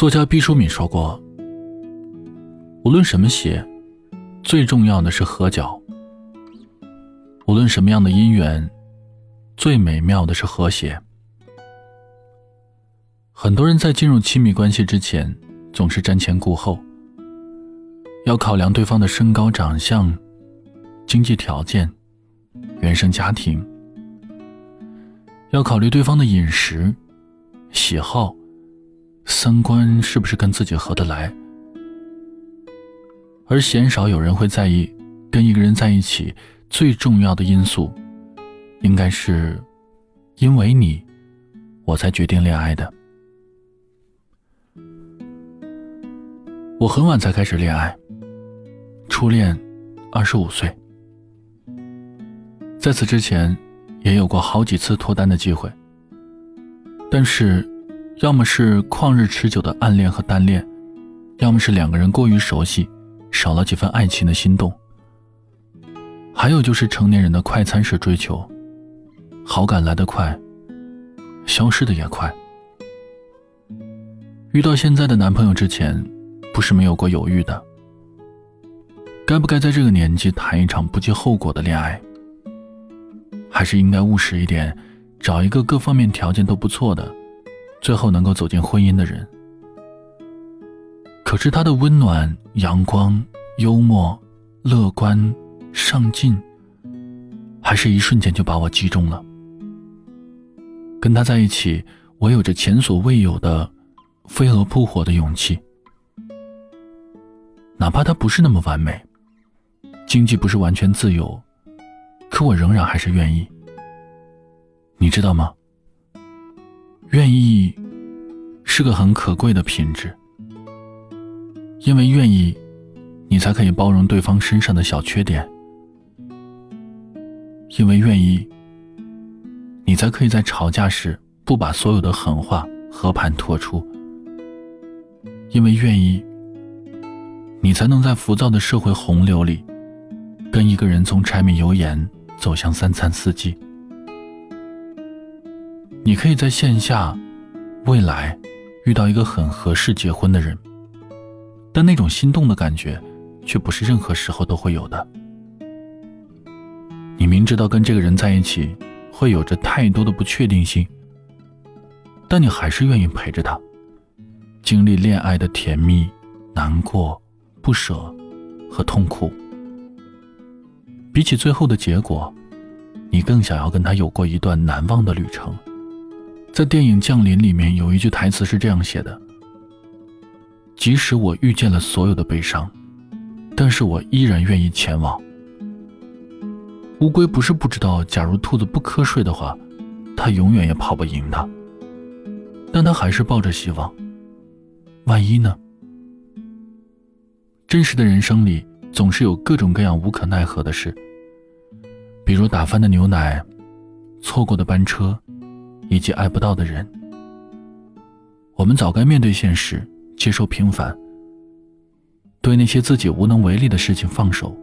作家毕淑敏说过：“无论什么鞋，最重要的是合脚；无论什么样的姻缘，最美妙的是和谐。”很多人在进入亲密关系之前，总是瞻前顾后，要考量对方的身高、长相、经济条件、原生家庭，要考虑对方的饮食、喜好、三观是不是跟自己合得来，而鲜少有人会在意，跟一个人在一起最重要的因素，应该是，因为你，我才决定恋爱的。我很晚才开始恋爱，初恋，二十五岁。在此之前，也有过好几次脱单的机会。但是，要么是旷日持久的暗恋和单恋，要么是两个人过于熟悉，少了几分爱情的心动。还有就是成年人的快餐式追求，好感来得快，消失的也快。遇到现在的男朋友之前。不是没有过犹豫的，该不该在这个年纪谈一场不计后果的恋爱？还是应该务实一点，找一个各方面条件都不错的，最后能够走进婚姻的人？可是他的温暖、阳光、幽默、乐观、上进，还是一瞬间就把我击中了。跟他在一起，我有着前所未有的飞蛾扑火的勇气。哪怕他不是那么完美，经济不是完全自由，可我仍然还是愿意。你知道吗？愿意是个很可贵的品质，因为愿意，你才可以包容对方身上的小缺点；因为愿意，你才可以在吵架时不把所有的狠话和盘托出；因为愿意。你才能在浮躁的社会洪流里，跟一个人从柴米油盐走向三餐四季。你可以在线下，未来遇到一个很合适结婚的人，但那种心动的感觉，却不是任何时候都会有的。你明知道跟这个人在一起会有着太多的不确定性，但你还是愿意陪着他，经历恋爱的甜蜜、难过。不舍和痛苦，比起最后的结果，你更想要跟他有过一段难忘的旅程。在电影《降临》里面有一句台词是这样写的：“即使我遇见了所有的悲伤，但是我依然愿意前往。”乌龟不是不知道，假如兔子不瞌睡的话，它永远也跑不赢它，但它还是抱着希望。万一呢？真实的人生里，总是有各种各样无可奈何的事，比如打翻的牛奶、错过的班车，以及爱不到的人。我们早该面对现实，接受平凡，对那些自己无能为力的事情放手。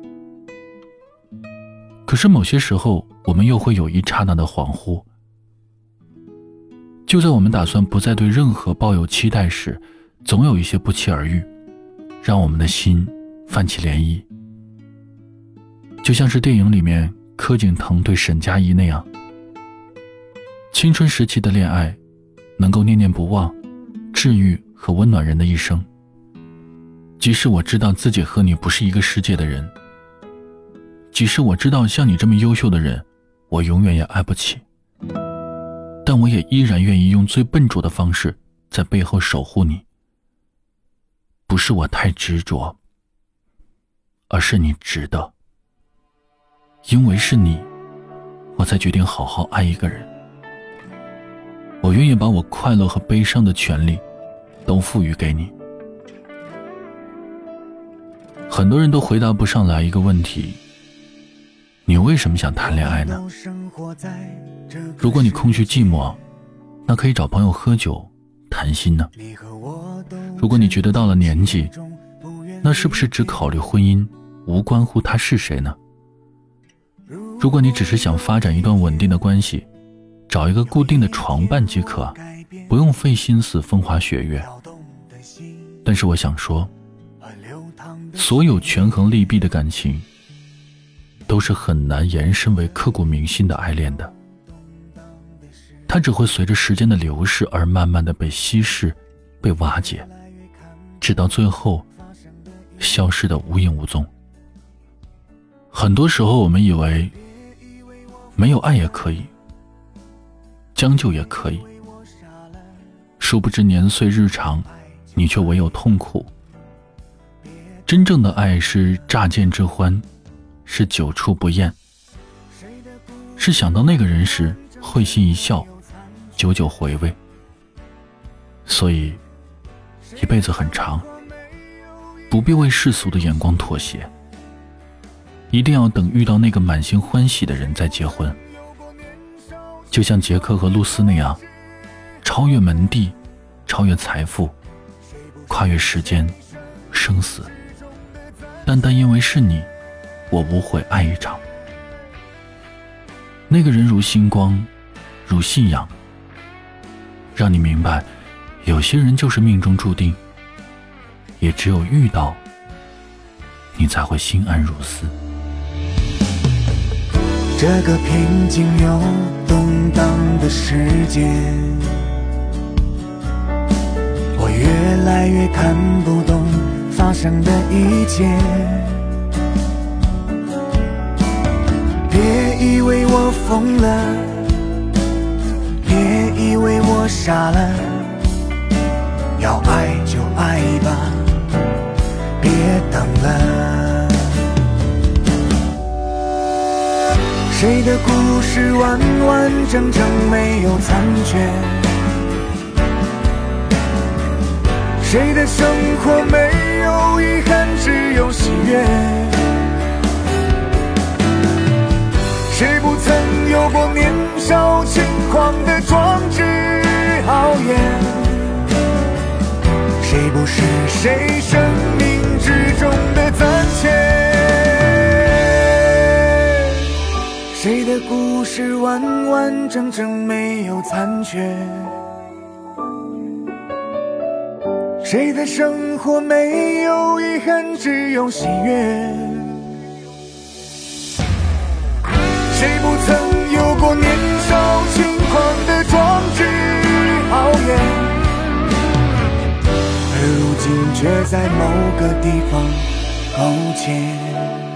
可是某些时候，我们又会有一刹那的恍惚，就在我们打算不再对任何抱有期待时，总有一些不期而遇。让我们的心泛起涟漪，就像是电影里面柯景腾对沈佳宜那样。青春时期的恋爱，能够念念不忘，治愈和温暖人的一生。即使我知道自己和你不是一个世界的人，即使我知道像你这么优秀的人，我永远也爱不起，但我也依然愿意用最笨拙的方式在背后守护你。不是我太执着，而是你值得。因为是你，我才决定好好爱一个人。我愿意把我快乐和悲伤的权利，都赋予给你。很多人都回答不上来一个问题：你为什么想谈恋爱呢？如果你空虚寂寞，那可以找朋友喝酒谈心呢。如果你觉得到了年纪，那是不是只考虑婚姻，无关乎他是谁呢？如果你只是想发展一段稳定的关系，找一个固定的床伴即可，不用费心思风花雪月，但是我想说，所有权衡利弊的感情，都是很难延伸为刻骨铭心的爱恋的。它只会随着时间的流逝而慢慢的被稀释、被瓦解，直到最后消失的无影无踪。很多时候，我们以为没有爱也可以，将就也可以，殊不知年岁日长，你却唯有痛苦。真正的爱是乍见之欢，是久处不厌，是想到那个人时会心一笑。久久回味，所以一辈子很长，不必为世俗的眼光妥协，一定要等遇到那个满心欢喜的人再结婚。就像杰克和露丝那样，超越门第，超越财富，跨越时间、生死，单单因为是你，我无悔爱一场。那个人如星光，如信仰。让你明白，有些人就是命中注定，也只有遇到，你才会心安如斯。这个平静又动荡的世界，我越来越看不懂发生的一切。别以为我疯了。别以为我傻了，要爱就爱吧，别等了。谁的故事完完整整没有残缺？谁的生活没有遗憾，只有喜悦？谁不曾有过年少轻狂的壮志豪言？谁不是谁生命之中的暂且？谁的故事完完整整没有残缺？谁的生活没有遗憾，只有喜悦？谁不曾有过年少轻狂的壮志豪言，而如今却在某个地方苟且。